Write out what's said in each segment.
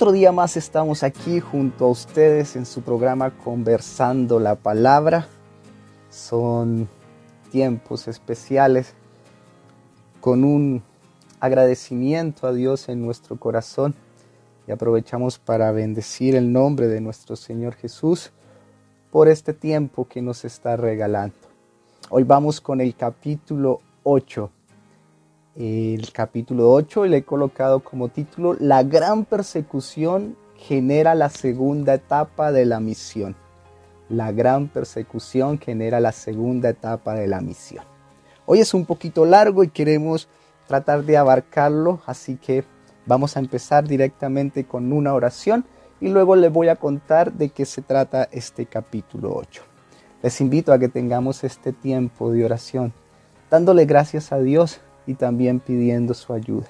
Otro día más estamos aquí junto a ustedes en su programa Conversando la Palabra. Son tiempos especiales con un agradecimiento a Dios en nuestro corazón y aprovechamos para bendecir el nombre de nuestro Señor Jesús por este tiempo que nos está regalando. Hoy vamos con el capítulo 8 el capítulo 8 y le he colocado como título La gran persecución genera la segunda etapa de la misión. La gran persecución genera la segunda etapa de la misión. Hoy es un poquito largo y queremos tratar de abarcarlo, así que vamos a empezar directamente con una oración y luego les voy a contar de qué se trata este capítulo 8. Les invito a que tengamos este tiempo de oración, dándole gracias a Dios y también pidiendo su ayuda.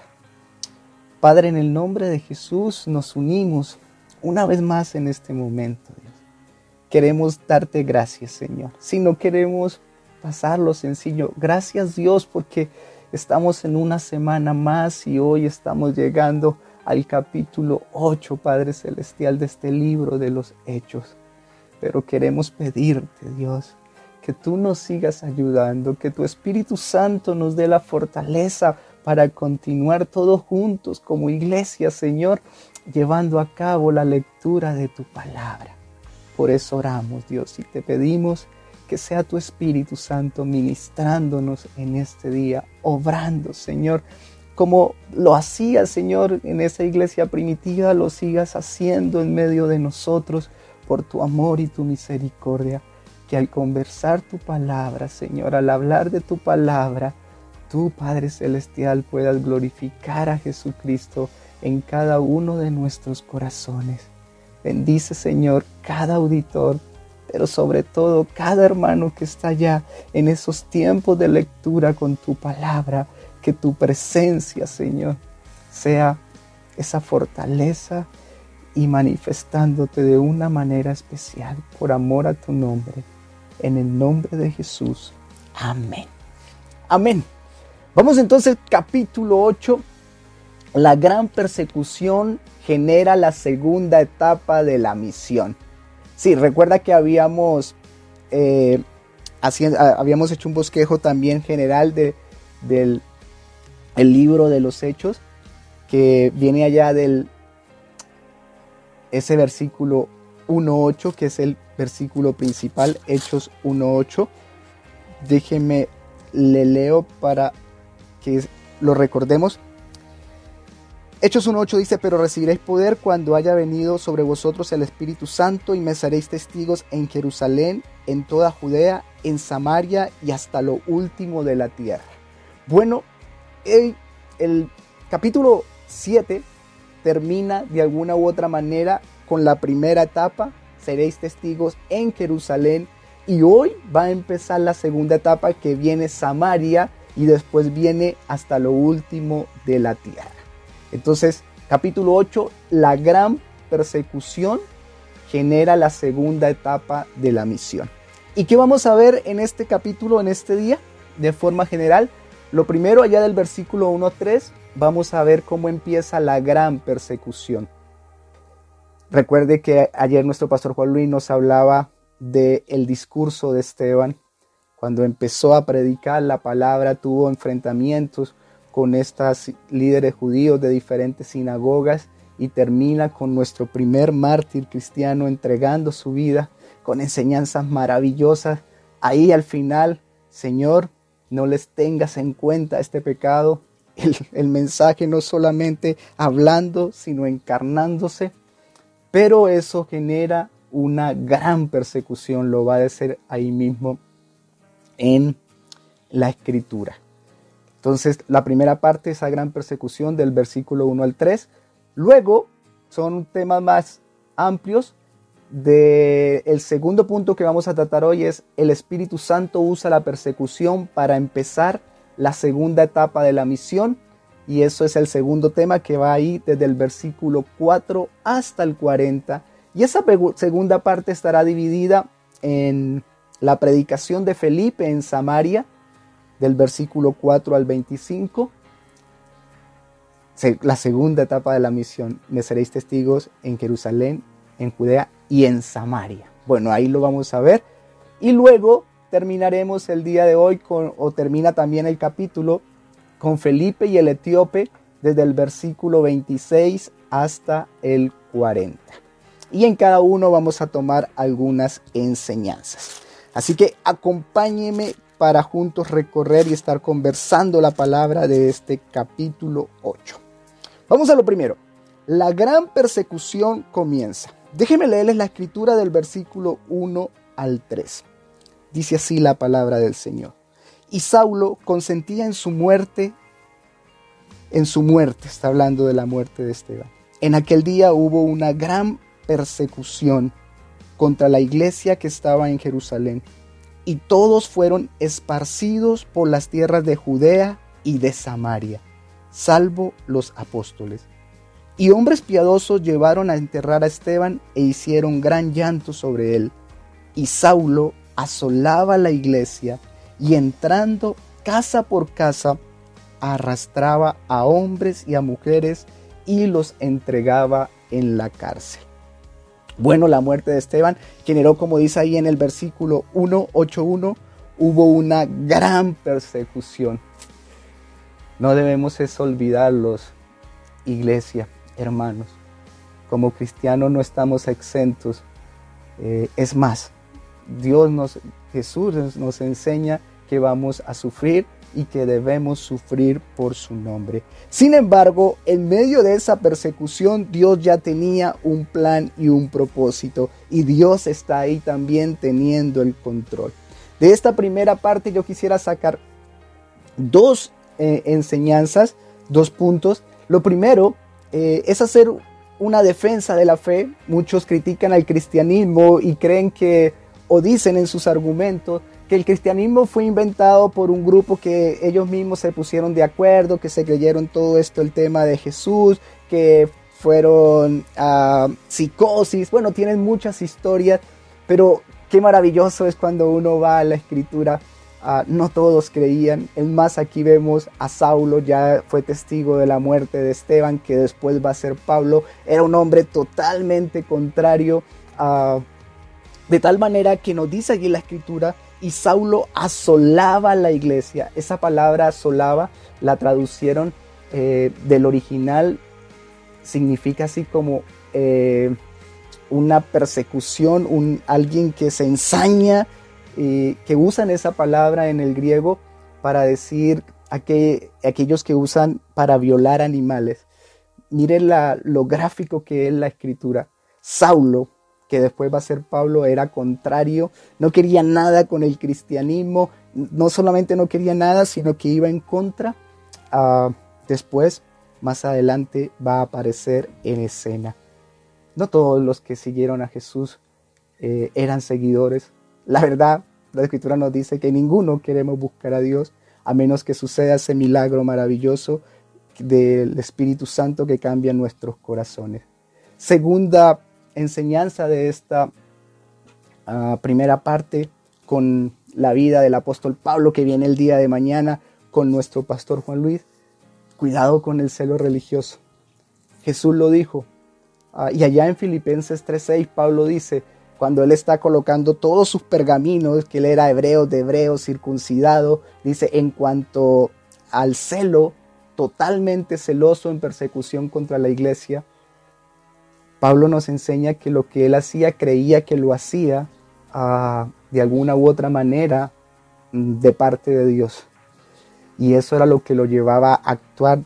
Padre, en el nombre de Jesús nos unimos una vez más en este momento. Dios. Queremos darte gracias, Señor. Si no queremos pasarlo sencillo, gracias Dios porque estamos en una semana más y hoy estamos llegando al capítulo 8, Padre Celestial, de este libro de los hechos. Pero queremos pedirte, Dios, que tú nos sigas ayudando, que tu Espíritu Santo nos dé la fortaleza para continuar todos juntos como iglesia, Señor, llevando a cabo la lectura de tu palabra. Por eso oramos, Dios, y te pedimos que sea tu Espíritu Santo ministrándonos en este día, obrando, Señor, como lo hacía, Señor, en esa iglesia primitiva, lo sigas haciendo en medio de nosotros por tu amor y tu misericordia que al conversar tu palabra, Señor, al hablar de tu palabra, tú, Padre Celestial, puedas glorificar a Jesucristo en cada uno de nuestros corazones. Bendice, Señor, cada auditor, pero sobre todo cada hermano que está allá en esos tiempos de lectura con tu palabra, que tu presencia, Señor, sea esa fortaleza y manifestándote de una manera especial por amor a tu nombre en el nombre de Jesús. Amén. Amén. Vamos entonces capítulo 8. La gran persecución genera la segunda etapa de la misión. Sí, recuerda que habíamos, eh, habíamos hecho un bosquejo también general de, del el libro de los hechos, que viene allá del ese versículo 1.8, que es el versículo principal, Hechos 1.8. Déjenme, le leo para que lo recordemos. Hechos 1.8 dice, pero recibiréis poder cuando haya venido sobre vosotros el Espíritu Santo y me seréis testigos en Jerusalén, en toda Judea, en Samaria y hasta lo último de la tierra. Bueno, el, el capítulo 7 termina de alguna u otra manera con la primera etapa seréis testigos en Jerusalén. Y hoy va a empezar la segunda etapa que viene Samaria y después viene hasta lo último de la tierra. Entonces, capítulo 8, la gran persecución genera la segunda etapa de la misión. ¿Y qué vamos a ver en este capítulo, en este día? De forma general, lo primero allá del versículo 1 a 3, vamos a ver cómo empieza la gran persecución. Recuerde que ayer nuestro pastor Juan Luis nos hablaba del el discurso de Esteban. Cuando empezó a predicar la palabra, tuvo enfrentamientos con estos líderes judíos de diferentes sinagogas y termina con nuestro primer mártir cristiano entregando su vida con enseñanzas maravillosas. Ahí al final, Señor, no les tengas en cuenta este pecado. El mensaje no solamente hablando, sino encarnándose pero eso genera una gran persecución, lo va a decir ahí mismo en la escritura. Entonces, la primera parte, esa gran persecución del versículo 1 al 3. Luego, son temas más amplios. De el segundo punto que vamos a tratar hoy es el Espíritu Santo usa la persecución para empezar la segunda etapa de la misión y eso es el segundo tema que va ahí desde el versículo 4 hasta el 40. Y esa segunda parte estará dividida en la predicación de Felipe en Samaria, del versículo 4 al 25. la segunda etapa de la misión, me seréis testigos en Jerusalén, en Judea y en Samaria. Bueno, ahí lo vamos a ver. Y luego terminaremos el día de hoy con, o termina también el capítulo con Felipe y el etíope desde el versículo 26 hasta el 40. Y en cada uno vamos a tomar algunas enseñanzas. Así que acompáñeme para juntos recorrer y estar conversando la palabra de este capítulo 8. Vamos a lo primero. La gran persecución comienza. Déjenme leerles la escritura del versículo 1 al 3. Dice así la palabra del Señor. Y Saulo consentía en su muerte, en su muerte, está hablando de la muerte de Esteban. En aquel día hubo una gran persecución contra la iglesia que estaba en Jerusalén, y todos fueron esparcidos por las tierras de Judea y de Samaria, salvo los apóstoles. Y hombres piadosos llevaron a enterrar a Esteban e hicieron gran llanto sobre él. Y Saulo asolaba la iglesia y entrando casa por casa, arrastraba a hombres y a mujeres y los entregaba en la cárcel. Bueno, la muerte de Esteban generó, como dice ahí en el versículo 181, hubo una gran persecución. No debemos olvidarlos, iglesia, hermanos. Como cristianos no estamos exentos. Eh, es más, Dios nos, Jesús nos enseña que vamos a sufrir y que debemos sufrir por su nombre. Sin embargo, en medio de esa persecución, Dios ya tenía un plan y un propósito y Dios está ahí también teniendo el control. De esta primera parte yo quisiera sacar dos eh, enseñanzas, dos puntos. Lo primero eh, es hacer una defensa de la fe. Muchos critican al cristianismo y creen que o dicen en sus argumentos que el cristianismo fue inventado por un grupo que ellos mismos se pusieron de acuerdo, que se creyeron todo esto el tema de Jesús, que fueron psicosis, bueno, tienen muchas historias, pero qué maravilloso es cuando uno va a la escritura. no todos creían, es más aquí vemos a Saulo, ya fue testigo de la muerte de Esteban, que después va a ser Pablo, era un hombre totalmente contrario de tal manera que nos dice allí la escritura, y Saulo asolaba la iglesia. Esa palabra asolaba la traducieron eh, del original, significa así como eh, una persecución, un, alguien que se ensaña, eh, que usan esa palabra en el griego para decir aquellos que usan para violar animales. Miren la, lo gráfico que es la escritura. Saulo, que después va a ser Pablo, era contrario, no quería nada con el cristianismo, no solamente no quería nada, sino que iba en contra. Ah, después, más adelante, va a aparecer en escena. No todos los que siguieron a Jesús eh, eran seguidores. La verdad, la escritura nos dice que ninguno queremos buscar a Dios a menos que suceda ese milagro maravilloso del Espíritu Santo que cambia nuestros corazones. Segunda enseñanza de esta ah, primera parte con la vida del apóstol Pablo que viene el día de mañana con nuestro pastor Juan Luis. Cuidado con el celo religioso. Jesús lo dijo. Ah, y allá en Filipenses 3:6 Pablo dice, cuando él está colocando todos sus pergaminos, que él era hebreo de hebreo, circuncidado, dice, en cuanto al celo, totalmente celoso en persecución contra la iglesia, Pablo nos enseña que lo que él hacía creía que lo hacía ah, de alguna u otra manera mm, de parte de Dios. Y eso era lo que lo llevaba a actuar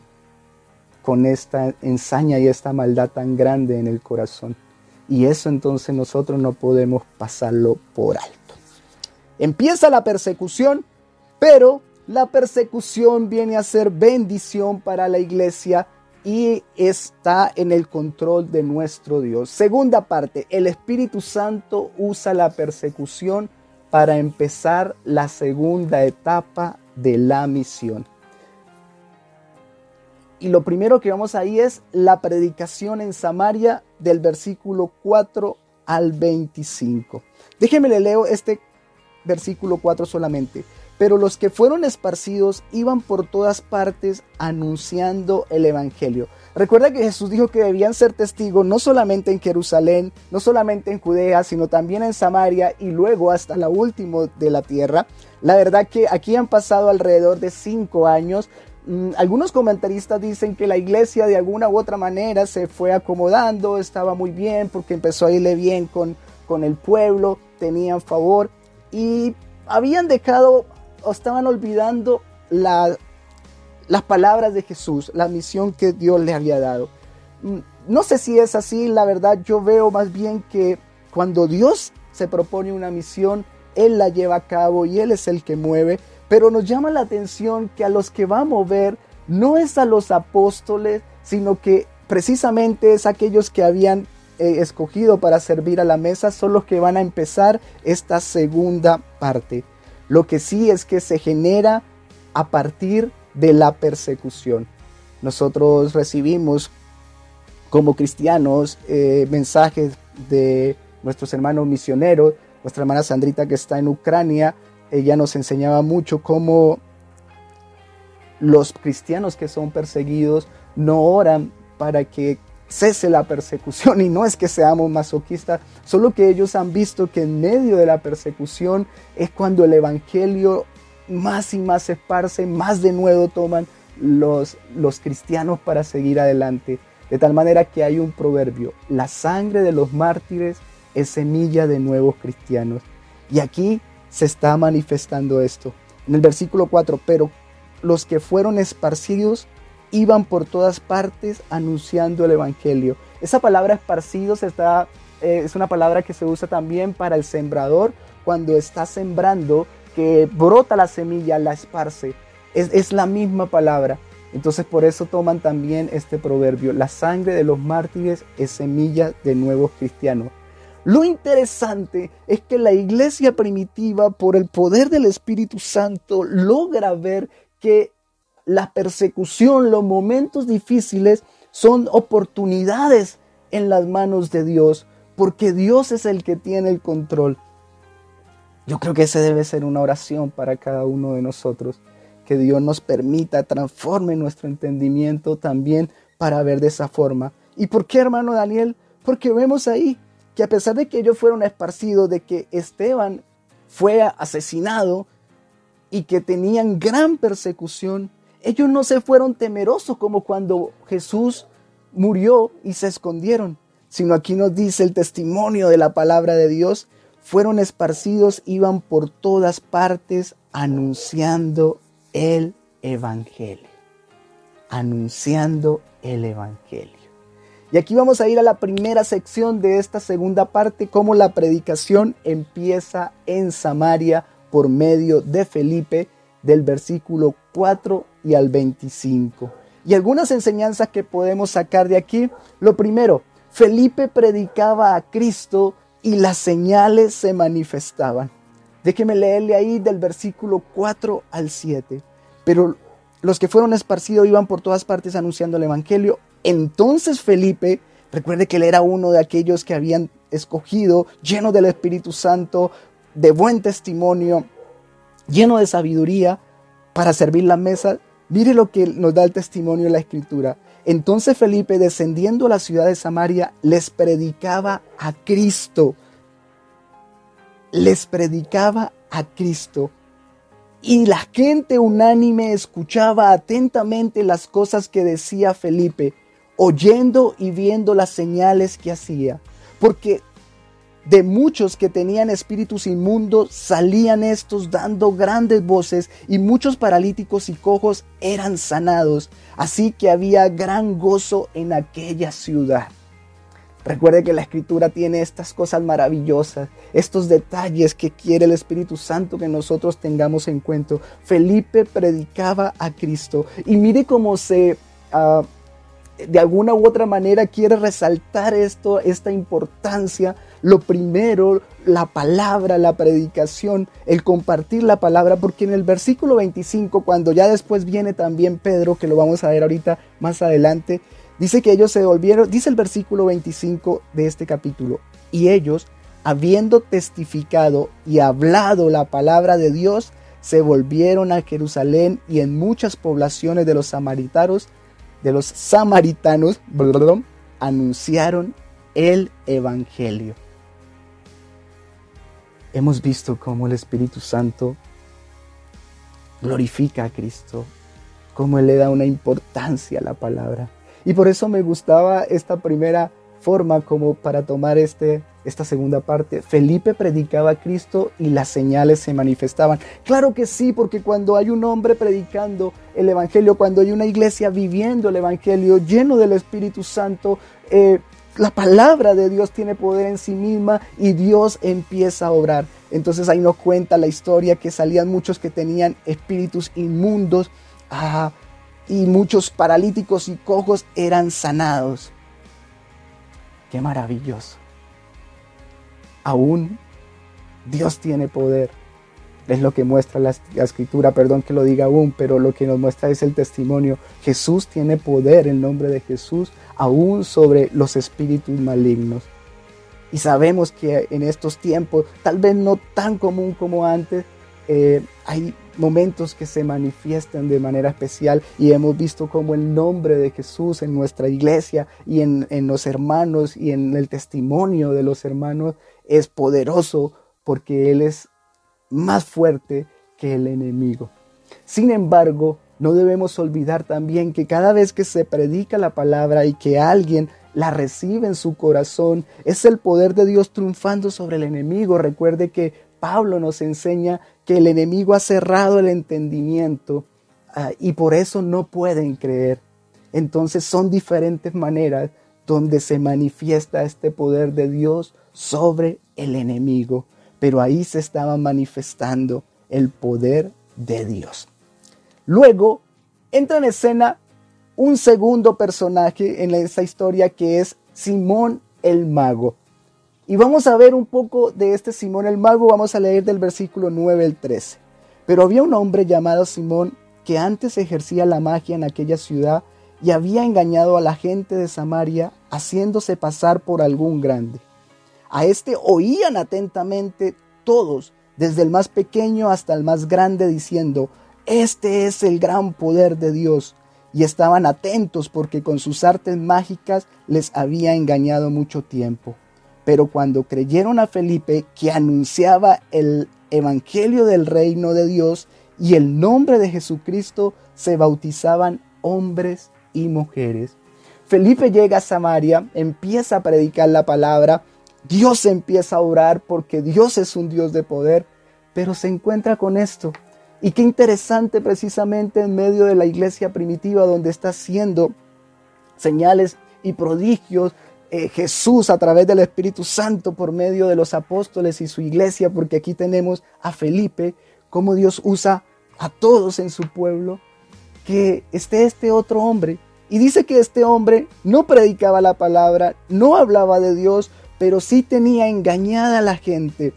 con esta ensaña y esta maldad tan grande en el corazón. Y eso entonces nosotros no podemos pasarlo por alto. Empieza la persecución, pero la persecución viene a ser bendición para la iglesia y está en el control de nuestro Dios. Segunda parte, el Espíritu Santo usa la persecución para empezar la segunda etapa de la misión. Y lo primero que vamos ahí es la predicación en Samaria del versículo 4 al 25. Déjenme le leo este versículo 4 solamente. Pero los que fueron esparcidos iban por todas partes anunciando el Evangelio. Recuerda que Jesús dijo que debían ser testigos no solamente en Jerusalén, no solamente en Judea, sino también en Samaria y luego hasta la última de la tierra. La verdad que aquí han pasado alrededor de cinco años. Mm, algunos comentaristas dicen que la iglesia de alguna u otra manera se fue acomodando, estaba muy bien porque empezó a irle bien con, con el pueblo, tenían favor y habían dejado estaban olvidando la, las palabras de Jesús, la misión que Dios le había dado. Mm, no sé si es así, la verdad yo veo más bien que cuando Dios se propone una misión, Él la lleva a cabo y Él es el que mueve, pero nos llama la atención que a los que va a mover no es a los apóstoles, sino que precisamente es aquellos que habían eh, escogido para servir a la mesa, son los que van a empezar esta segunda parte. Lo que sí es que se genera a partir de la persecución. Nosotros recibimos como cristianos eh, mensajes de nuestros hermanos misioneros, nuestra hermana Sandrita que está en Ucrania, ella nos enseñaba mucho cómo los cristianos que son perseguidos no oran para que cese la persecución y no es que seamos masoquistas, solo que ellos han visto que en medio de la persecución es cuando el Evangelio más y más se esparce, más de nuevo toman los, los cristianos para seguir adelante. De tal manera que hay un proverbio, la sangre de los mártires es semilla de nuevos cristianos. Y aquí se está manifestando esto. En el versículo 4, pero los que fueron esparcidos iban por todas partes anunciando el Evangelio. Esa palabra esparcidos está, eh, es una palabra que se usa también para el sembrador cuando está sembrando, que brota la semilla, la esparce. Es, es la misma palabra. Entonces por eso toman también este proverbio. La sangre de los mártires es semilla de nuevos cristianos. Lo interesante es que la iglesia primitiva, por el poder del Espíritu Santo, logra ver que la persecución, los momentos difíciles son oportunidades en las manos de Dios, porque Dios es el que tiene el control. Yo creo que ese debe ser una oración para cada uno de nosotros, que Dios nos permita, transforme nuestro entendimiento también para ver de esa forma. ¿Y por qué, hermano Daniel? Porque vemos ahí que a pesar de que ellos fueron esparcidos, de que Esteban fue asesinado y que tenían gran persecución, ellos no se fueron temerosos como cuando Jesús murió y se escondieron, sino aquí nos dice el testimonio de la palabra de Dios, fueron esparcidos, iban por todas partes anunciando el Evangelio, anunciando el Evangelio. Y aquí vamos a ir a la primera sección de esta segunda parte, cómo la predicación empieza en Samaria por medio de Felipe, del versículo 4 y al 25. Y algunas enseñanzas que podemos sacar de aquí. Lo primero, Felipe predicaba a Cristo y las señales se manifestaban. Déjeme leerle ahí del versículo 4 al 7. Pero los que fueron esparcidos iban por todas partes anunciando el Evangelio. Entonces Felipe, recuerde que él era uno de aquellos que habían escogido, lleno del Espíritu Santo, de buen testimonio, lleno de sabiduría para servir la mesa, Mire lo que nos da el testimonio de la escritura. Entonces Felipe, descendiendo a la ciudad de Samaria, les predicaba a Cristo. Les predicaba a Cristo. Y la gente unánime escuchaba atentamente las cosas que decía Felipe, oyendo y viendo las señales que hacía. Porque de muchos que tenían espíritus inmundos salían estos dando grandes voces y muchos paralíticos y cojos eran sanados. Así que había gran gozo en aquella ciudad. Recuerde que la escritura tiene estas cosas maravillosas, estos detalles que quiere el Espíritu Santo que nosotros tengamos en cuenta. Felipe predicaba a Cristo y mire cómo se... Ah, de alguna u otra manera quiere resaltar esto, esta importancia lo primero, la palabra, la predicación, el compartir la palabra, porque en el versículo 25, cuando ya después viene también Pedro, que lo vamos a ver ahorita más adelante, dice que ellos se volvieron, dice el versículo 25 de este capítulo, y ellos, habiendo testificado y hablado la palabra de Dios, se volvieron a Jerusalén y en muchas poblaciones de los samaritanos, de los samaritanos, anunciaron el evangelio. Hemos visto cómo el Espíritu Santo glorifica a Cristo, cómo Él le da una importancia a la palabra. Y por eso me gustaba esta primera forma como para tomar este, esta segunda parte. Felipe predicaba a Cristo y las señales se manifestaban. Claro que sí, porque cuando hay un hombre predicando el Evangelio, cuando hay una iglesia viviendo el Evangelio lleno del Espíritu Santo, eh, la palabra de Dios tiene poder en sí misma y Dios empieza a obrar. Entonces ahí nos cuenta la historia que salían muchos que tenían espíritus inmundos ah, y muchos paralíticos y cojos eran sanados. Qué maravilloso. Aún Dios tiene poder. Es lo que muestra la, escritura, perdón que lo diga aún, pero lo que nos muestra es el testimonio. Jesús tiene poder en nombre de Jesús, aún sobre los espíritus malignos. Y sabemos que en estos tiempos, tal vez no tan común como antes, eh, hay momentos que se manifiestan de manera especial y hemos visto como el nombre de Jesús en nuestra iglesia y en, en los hermanos y en el testimonio de los hermanos es poderoso porque Él es más fuerte que el enemigo. Sin embargo, no debemos olvidar también que cada vez que se predica la palabra y que alguien la recibe en su corazón, es el poder de Dios triunfando sobre el enemigo. Recuerde que Pablo nos enseña que el enemigo ha cerrado el entendimiento ah, y por eso no pueden creer. Entonces son diferentes maneras donde se manifiesta este poder de Dios sobre el enemigo, pero ahí se estaba manifestando el poder de Dios. Luego entra en escena un segundo personaje en esta historia que es Simón el mago. Y vamos a ver un poco de este Simón el mago, vamos a leer del versículo 9 al 13. Pero había un hombre llamado Simón que antes ejercía la magia en aquella ciudad y había engañado a la gente de Samaria haciéndose pasar por algún grande. A este oían atentamente todos, desde el más pequeño hasta el más grande, diciendo, Este es el gran poder de Dios. Y estaban atentos porque con sus artes mágicas les había engañado mucho tiempo. Pero cuando creyeron a Felipe, que anunciaba el Evangelio del reino de Dios y el nombre de Jesucristo, se bautizaban hombres y mujeres. Felipe llega a Samaria, empieza a predicar la palabra, Dios empieza a orar porque Dios es un Dios de poder, pero se encuentra con esto. Y qué interesante precisamente en medio de la iglesia primitiva donde está haciendo señales y prodigios, eh, Jesús a través del Espíritu Santo por medio de los apóstoles y su iglesia, porque aquí tenemos a Felipe, cómo Dios usa a todos en su pueblo, que esté este otro hombre. Y dice que este hombre no predicaba la palabra, no hablaba de Dios, pero sí tenía engañada a la gente,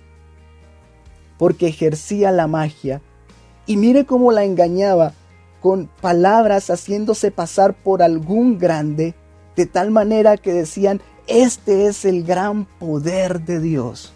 porque ejercía la magia. Y mire cómo la engañaba con palabras haciéndose pasar por algún grande de tal manera que decían, este es el gran poder de Dios.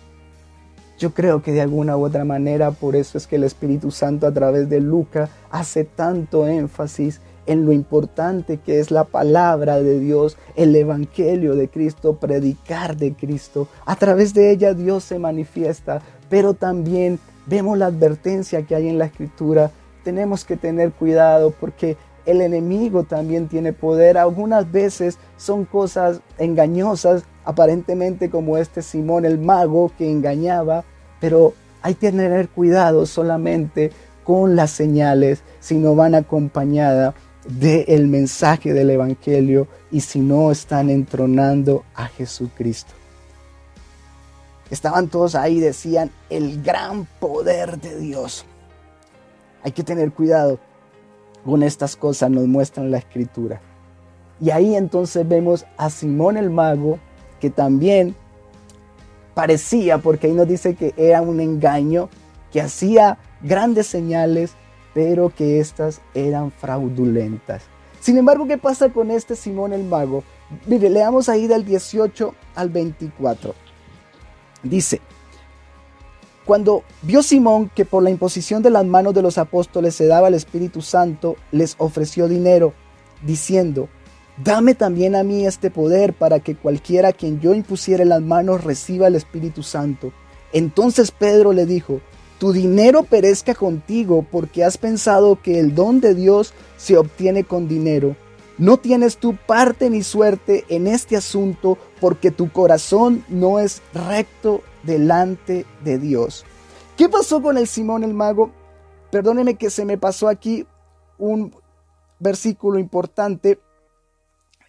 Yo creo que de alguna u otra manera por eso es que el Espíritu Santo a través de Lucas hace tanto énfasis en lo importante que es la palabra de Dios, el Evangelio de Cristo, predicar de Cristo. A través de ella Dios se manifiesta, pero también vemos la advertencia que hay en la Escritura. Tenemos que tener cuidado porque el enemigo también tiene poder. Algunas veces son cosas engañosas, aparentemente como este Simón el mago que engañaba, pero hay que tener cuidado solamente con las señales si no van acompañadas del mensaje del Evangelio y si no están entronando a Jesucristo. Estaban todos ahí, decían, el gran poder de Dios. Hay que tener cuidado con estas cosas nos muestran la escritura. Y ahí entonces vemos a Simón el mago, que también parecía, porque ahí nos dice que era un engaño, que hacía grandes señales, pero que estas eran fraudulentas. Sin embargo, ¿qué pasa con este Simón el mago? Mire, leamos ahí del 18 al 24. Dice, Cuando vio Simón que por la imposición de las manos de los apóstoles se daba el Espíritu Santo, les ofreció dinero, diciendo, Dame también a mí este poder para que cualquiera a quien yo impusiere las manos reciba el Espíritu Santo. Entonces Pedro le dijo, Tu dinero perezca contigo porque has pensado que el don de Dios se obtiene con dinero. No tienes tu parte ni suerte en este asunto porque tu corazón no es recto delante de Dios. ¿Qué pasó con el Simón el mago? Perdóneme que se me pasó aquí un versículo importante.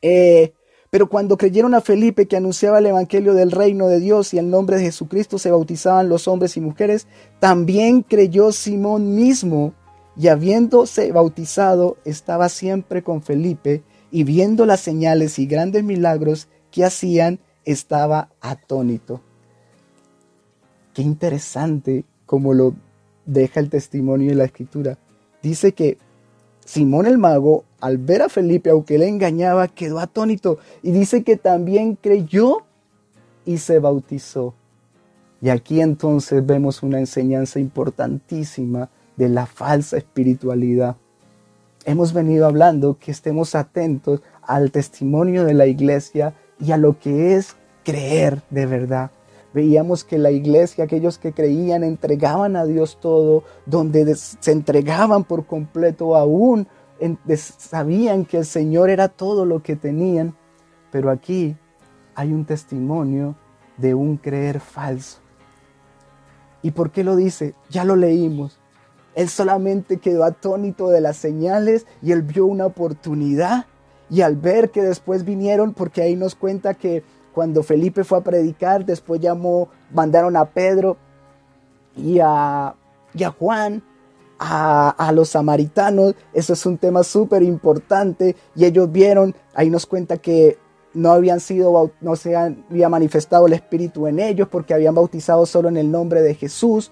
Eh, pero cuando creyeron a Felipe que anunciaba el Evangelio del reino de Dios y el nombre de Jesucristo se bautizaban los hombres y mujeres, también creyó Simón mismo y habiéndose bautizado estaba siempre con Felipe y viendo las señales y grandes milagros que hacían, estaba atónito. Qué interesante como lo deja el testimonio de la escritura. Dice que Simón el mago, al ver a Felipe, aunque le engañaba, quedó atónito y dice que también creyó y se bautizó. Y aquí entonces vemos una enseñanza importantísima de la falsa espiritualidad. Hemos venido hablando que estemos atentos al testimonio de la iglesia y a lo que es creer de verdad. Veíamos que la iglesia, aquellos que creían, entregaban a Dios todo, donde se entregaban por completo aún, sabían que el Señor era todo lo que tenían. Pero aquí hay un testimonio de un creer falso. ¿Y por qué lo dice? Ya lo leímos. Él solamente quedó atónito de las señales y él vio una oportunidad. Y al ver que después vinieron, porque ahí nos cuenta que cuando Felipe fue a predicar, después llamó, mandaron a Pedro y a, Juan, a, a, los samaritanos. Eso es un tema súper importante. Y ellos vieron, ahí nos cuenta que no habían sido, no se había manifestado el Espíritu en ellos porque habían bautizado solo en el nombre de Jesús.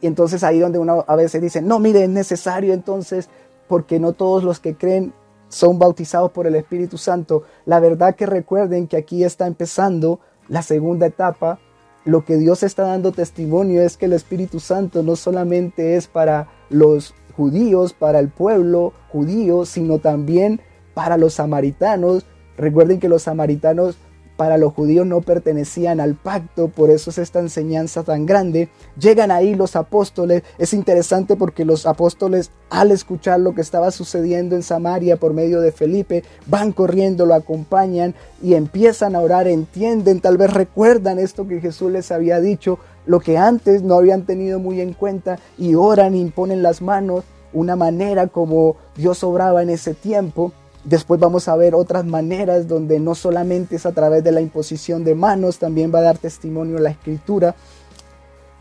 y entonces ahí donde uno a veces dice, no, mire, es necesario entonces, porque no todos los que creen son bautizados por el Espíritu Santo. La verdad que recuerden que aquí está empezando la segunda etapa. Lo que Dios está dando testimonio es que el Espíritu Santo no solamente es para los judíos, para el pueblo judío, sino también para los samaritanos. Recuerden que los samaritanos para los judíos no pertenecían al pacto, por eso es esta enseñanza tan grande. Llegan ahí los apóstoles, es interesante porque los apóstoles al escuchar lo que estaba sucediendo en Samaria por medio de Felipe, van corriendo, lo acompañan y empiezan a orar, entienden, tal vez recuerdan esto que Jesús les había dicho, lo que antes no habían tenido muy en cuenta y oran, imponen las manos, una manera como Dios obraba en ese tiempo. Después vamos a ver otras maneras donde no solamente es a través de la imposición de manos, también va a dar testimonio la escritura.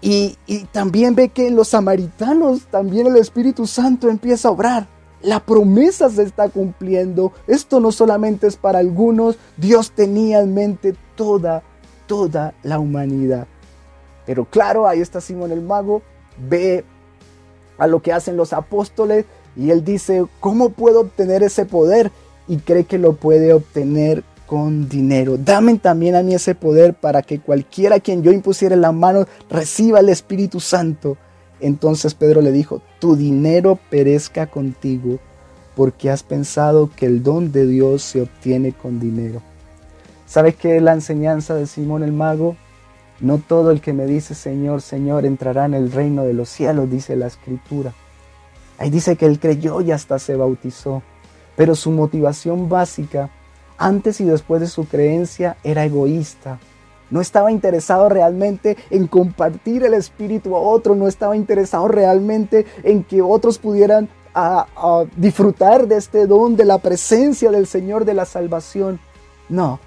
Y, también ve que en los samaritanos también el Espíritu Santo empieza a obrar. La promesa se está cumpliendo. Esto no solamente es para algunos, Dios tenía en mente toda, toda la humanidad. Pero claro, ahí está Simón el mago, ve a lo que hacen los apóstoles y él dice, ¿cómo puedo obtener ese poder? Y cree que lo puede obtener con dinero. Dame también a mí ese poder para que cualquiera a quien yo impusiera la mano reciba el Espíritu Santo. Entonces Pedro le dijo, tu dinero perezca contigo, porque has pensado que el don de Dios se obtiene con dinero. ¿Sabes qué es la enseñanza de Simón el mago? No todo el que me dice Señor, Señor entrará en el reino de los cielos, dice la escritura. Ahí dice que él creyó y hasta se bautizó. Pero su motivación básica, antes y después de su creencia, era egoísta. No estaba interesado realmente en compartir el Espíritu a otro, no estaba interesado realmente en que otros pudieran disfrutar de este don, de la presencia del Señor, de la salvación. No.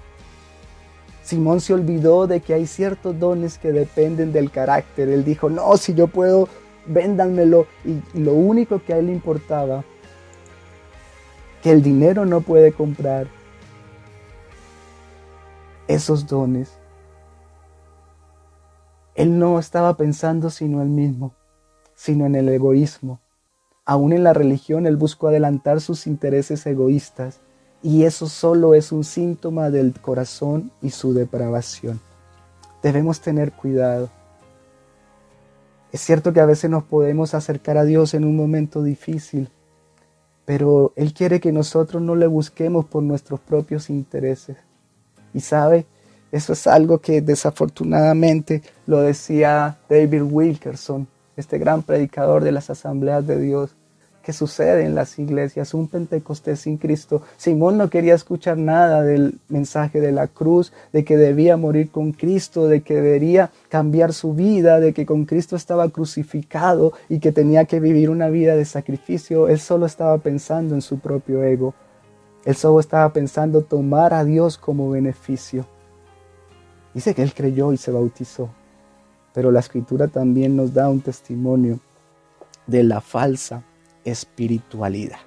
Simón se olvidó de que hay ciertos dones que dependen del carácter. Él dijo, no, si yo puedo véndanmelo. Y, lo único que a él le importaba, que el dinero no puede comprar esos dones. Él no estaba pensando sino él mismo, sino en el egoísmo. Aún en la religión él buscó adelantar sus intereses egoístas y eso solo es un síntoma del corazón y su depravación. Debemos tener cuidado Es cierto que a veces nos podemos acercar a Dios en un momento difícil, pero Él quiere que nosotros no le busquemos por nuestros propios intereses. Y sabe, eso es algo que desafortunadamente lo decía David Wilkerson, este gran predicador de las asambleas de Dios que sucede en las iglesias, un Pentecostés sin Cristo. Simón no quería escuchar nada del mensaje de la cruz, de que debía morir con Cristo, de que debería cambiar su vida, de que con Cristo estaba crucificado y que tenía que vivir una vida de sacrificio. Él solo estaba pensando en su propio ego. Él solo estaba pensando tomar a Dios como beneficio. Dice que él creyó y se bautizó, pero la escritura también nos da un testimonio de la falsa espiritualidad.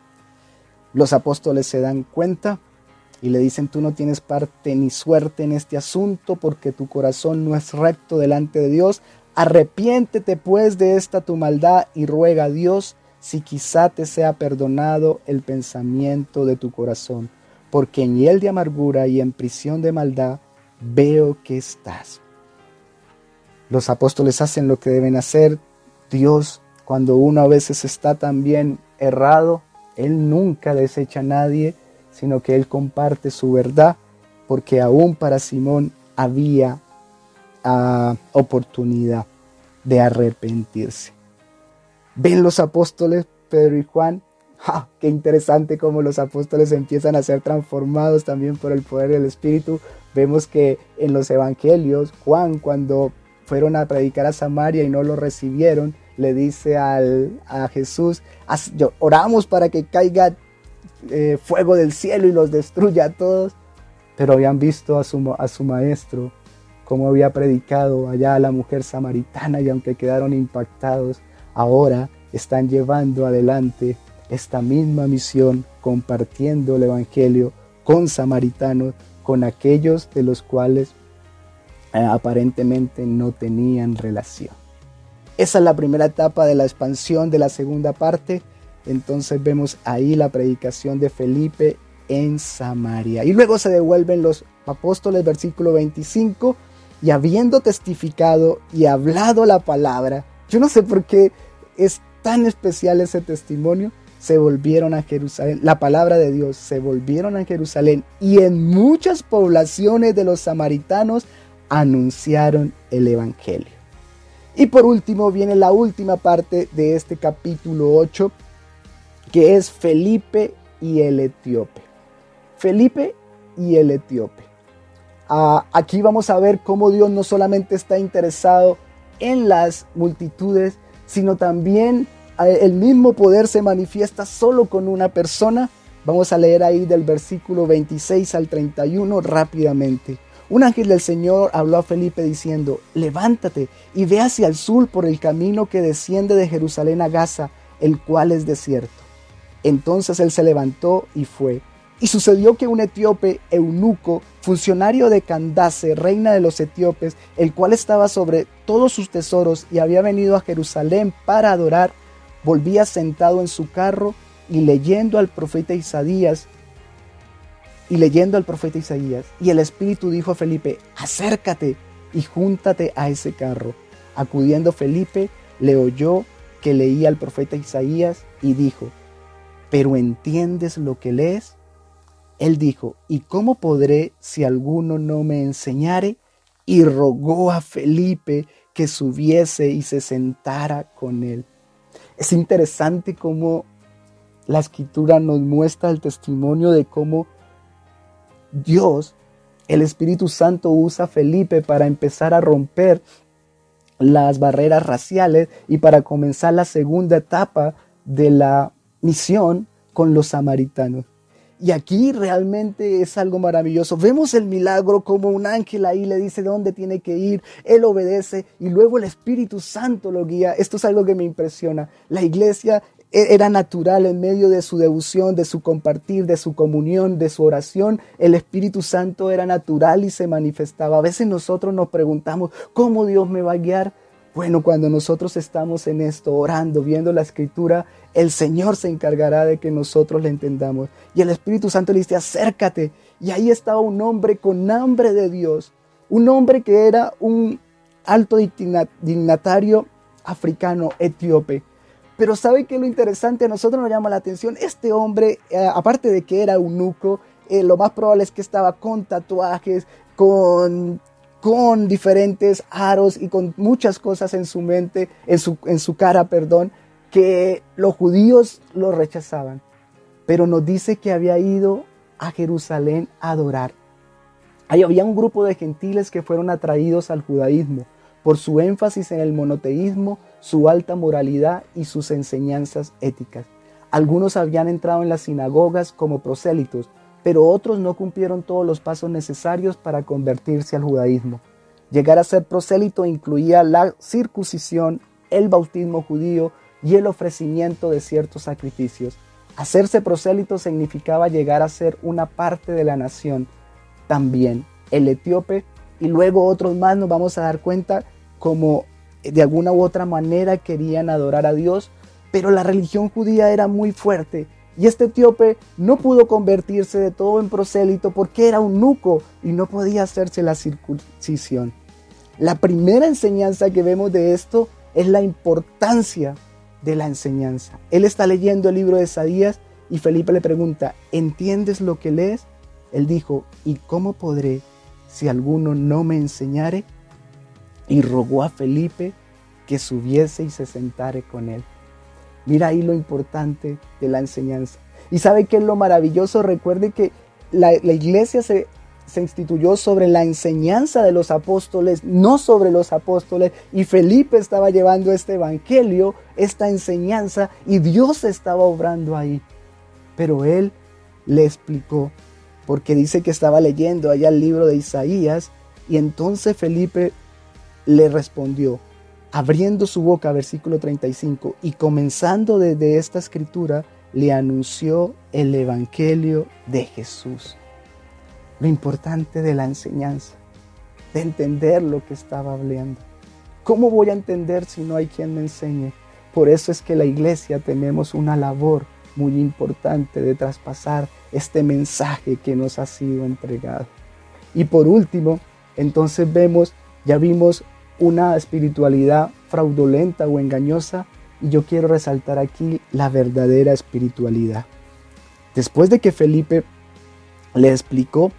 Los apóstoles se dan cuenta y le dicen, tú no tienes parte ni suerte en este asunto porque tu corazón no es recto delante de Dios. Arrepiéntete pues de esta tu maldad y ruega a Dios si quizá te sea perdonado el pensamiento de tu corazón, porque en hiel de amargura y en prisión de maldad veo que estás. Los apóstoles hacen lo que deben hacer. Dios cuando uno a veces está también errado, Él nunca desecha a nadie, sino que Él comparte su verdad, porque aún para Simón había ah, oportunidad de arrepentirse. Ven los apóstoles Pedro y Juan, qué interesante cómo los apóstoles empiezan a ser transformados también por el poder del Espíritu. Vemos que en los evangelios, Juan cuando fueron a predicar a Samaria y no lo recibieron, le dice al, a Jesús, oramos para que caiga eh, fuego del cielo y los destruya a todos, pero habían visto a su, a su maestro, como había predicado allá a la mujer samaritana y aunque quedaron impactados, ahora están llevando adelante esta misma misión, compartiendo el Evangelio con samaritanos, con aquellos de los cuales eh, aparentemente no tenían relación. Esa es la primera etapa de la expansión de la segunda parte. Entonces vemos ahí la predicación de Felipe en Samaria. Y luego se devuelven los apóstoles, versículo 25, y habiendo testificado y hablado la palabra, yo no sé por qué es tan especial ese testimonio, se volvieron a Jerusalén, la palabra de Dios, se volvieron a Jerusalén y en muchas poblaciones de los samaritanos anunciaron el Evangelio. Y por último viene la última parte de este capítulo 8, que es Felipe y el etíope. Felipe y el etíope. Ah, aquí vamos a ver cómo Dios no solamente está interesado en las multitudes, sino también eh, el mismo poder se manifiesta solo con una persona. Vamos a leer ahí del versículo 26 al 31 rápidamente. Un ángel del Señor habló a Felipe diciendo, levántate y ve hacia el sur por el camino que desciende de Jerusalén a Gaza, el cual es desierto. Entonces él se levantó y fue. Y sucedió que un etíope eunuco, funcionario de Candace, reina de los etíopes, el cual estaba sobre todos sus tesoros y había venido a Jerusalén para adorar, volvía sentado en su carro y leyendo al profeta Isaías, y leyendo al profeta Isaías. Y el Espíritu dijo a Felipe, acércate y júntate a ese carro. Acudiendo Felipe, le oyó que leía al profeta Isaías y dijo, ¿pero entiendes lo que lees? Él dijo, ¿y cómo podré si alguno no me enseñare? Y rogó a Felipe que subiese y se sentara con él. Es interesante cómo la escritura nos muestra el testimonio de cómo Dios, el Espíritu Santo usa a Felipe para empezar a romper las barreras raciales y para comenzar la segunda etapa de la misión con los samaritanos. Y aquí realmente es algo maravilloso. Vemos el milagro como un ángel ahí le dice dónde tiene que ir, él obedece y luego el Espíritu Santo lo guía. Esto es algo que me impresiona. La iglesia era natural en medio de su devoción, de su compartir, de su comunión, de su oración. El Espíritu Santo era natural y se manifestaba. A veces nosotros nos preguntamos, ¿cómo Dios me va a guiar? Bueno, cuando nosotros estamos en esto, orando, viendo la escritura, el Señor se encargará de que nosotros le entendamos. Y el Espíritu Santo le dice, acércate. Y ahí estaba un hombre con hambre de Dios, un hombre que era un alto dignatario africano etíope. Pero ¿sabe qué lo interesante? A nosotros nos llama la atención. Este hombre, eh, aparte de que era eunuco, eh, lo más probable es que estaba con tatuajes, con, con diferentes aros y con muchas cosas en su mente, en su, en su cara, perdón, que los judíos lo rechazaban. Pero nos dice que había ido a Jerusalén a adorar. Ahí había un grupo de gentiles que fueron atraídos al judaísmo por su énfasis en el monoteísmo, su alta moralidad y sus enseñanzas éticas. Algunos habían entrado en las sinagogas como prosélitos, pero otros no cumplieron todos los pasos necesarios para convertirse al judaísmo. Llegar a ser prosélito incluía la circuncisión, el bautismo judío y el ofrecimiento de ciertos sacrificios. Hacerse prosélito significaba llegar a ser una parte de la nación. También el etíope y luego otros más nos vamos a dar cuenta como de alguna u otra manera querían adorar a Dios, pero la religión judía era muy fuerte y este etíope no pudo convertirse de todo en prosélito porque era un nuco y no podía hacerse la circuncisión. La primera enseñanza que vemos de esto es la importancia de la enseñanza. Él está leyendo el libro de Isaías y Felipe le pregunta, ¿entiendes lo que lees? Él dijo, ¿y cómo podré si alguno no me enseñare? Y rogó a Felipe que subiese y se sentare con él. Mira ahí lo importante de la enseñanza. Y sabe que es lo maravilloso, recuerde que la, iglesia se, se instituyó sobre la enseñanza de los apóstoles, no sobre los apóstoles. Y Felipe estaba llevando este evangelio, esta enseñanza, y Dios estaba obrando ahí. Pero él le explicó, porque dice que estaba leyendo allá el libro de Isaías, y entonces Felipe le respondió, abriendo su boca, versículo 35, y comenzando desde esta escritura, le anunció el Evangelio de Jesús. Lo importante de la enseñanza, de entender lo que estaba hablando. ¿Cómo voy a entender si no hay quien me enseñe? Por eso es que la iglesia tenemos una labor muy importante de traspasar este mensaje que nos ha sido entregado. Y por último, entonces vemos, ya vimos una espiritualidad fraudulenta o engañosa y yo quiero resaltar aquí la verdadera espiritualidad. Después de que Felipe le explicó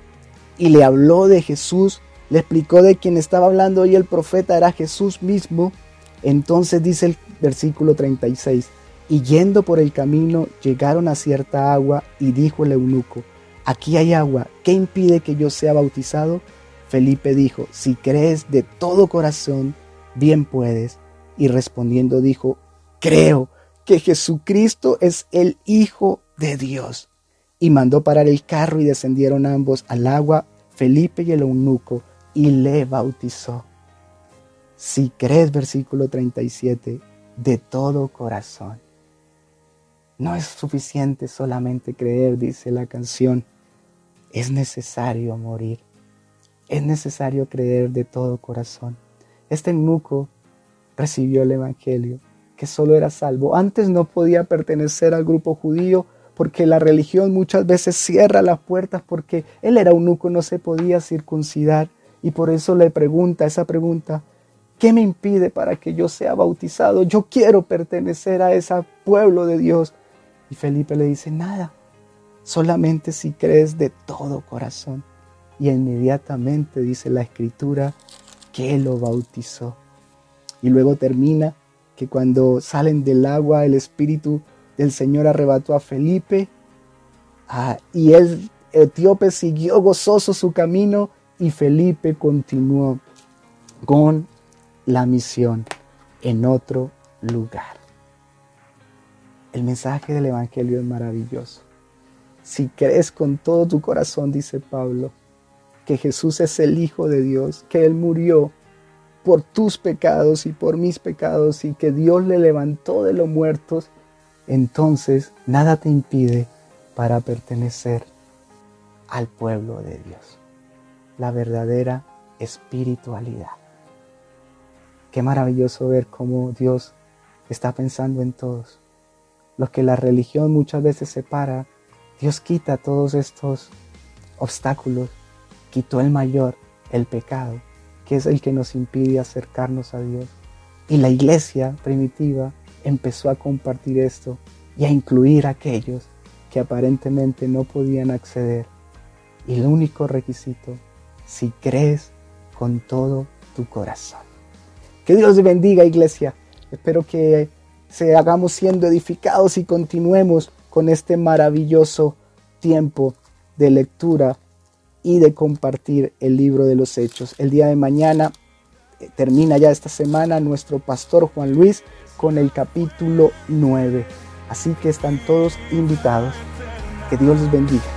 y le habló de Jesús, le explicó de quien estaba hablando y el profeta era Jesús mismo, entonces dice el versículo 36, y yendo por el camino llegaron a cierta agua y dijo el eunuco, aquí hay agua, ¿qué impide que yo sea bautizado? Felipe dijo, si crees de todo corazón, bien puedes. Y respondiendo dijo, creo que Jesucristo es el Hijo de Dios. Y mandó parar el carro y descendieron ambos al agua, Felipe y el eunuco, y le bautizó. Si crees, versículo 37, de todo corazón. No es suficiente solamente creer, dice la canción, es necesario morir. Es necesario creer de todo corazón. Este eunuco recibió el Evangelio, que solo era salvo. Antes no podía pertenecer al grupo judío porque la religión muchas veces cierra las puertas porque él era eunuco, no se podía circuncidar. Y por eso le pregunta esa pregunta, ¿qué me impide para que yo sea bautizado? Yo quiero pertenecer a ese pueblo de Dios. Y Felipe le dice, nada, solamente si crees de todo corazón y inmediatamente dice la escritura que lo bautizó. Y luego termina que cuando salen del agua el Espíritu del Señor arrebató a Felipe ah, y el etíope siguió gozoso su camino y Felipe continuó con la misión en otro lugar. El mensaje del Evangelio es maravilloso. Si crees con todo tu corazón, dice Pablo, que Jesús es el Hijo de Dios, que Él murió por tus pecados y por mis pecados y que Dios le levantó de los muertos, entonces nada te impide para pertenecer al pueblo de Dios. La verdadera espiritualidad. Qué maravilloso ver cómo Dios está pensando en todos. Los que la religión muchas veces separa, Dios quita todos estos obstáculos quitó el mayor, el pecado, que es el que nos impide acercarnos a Dios. Y la iglesia primitiva empezó a compartir esto y a incluir a aquellos que aparentemente no podían acceder. Y el único requisito, si crees con todo tu corazón. Que Dios te bendiga, iglesia. Espero que se hagamos siendo edificados y continuemos con este maravilloso tiempo de lectura y de compartir el libro de los hechos. El día de mañana eh, termina ya esta semana nuestro pastor Juan Luis con el capítulo 9. Así que están todos invitados. Que Dios les bendiga.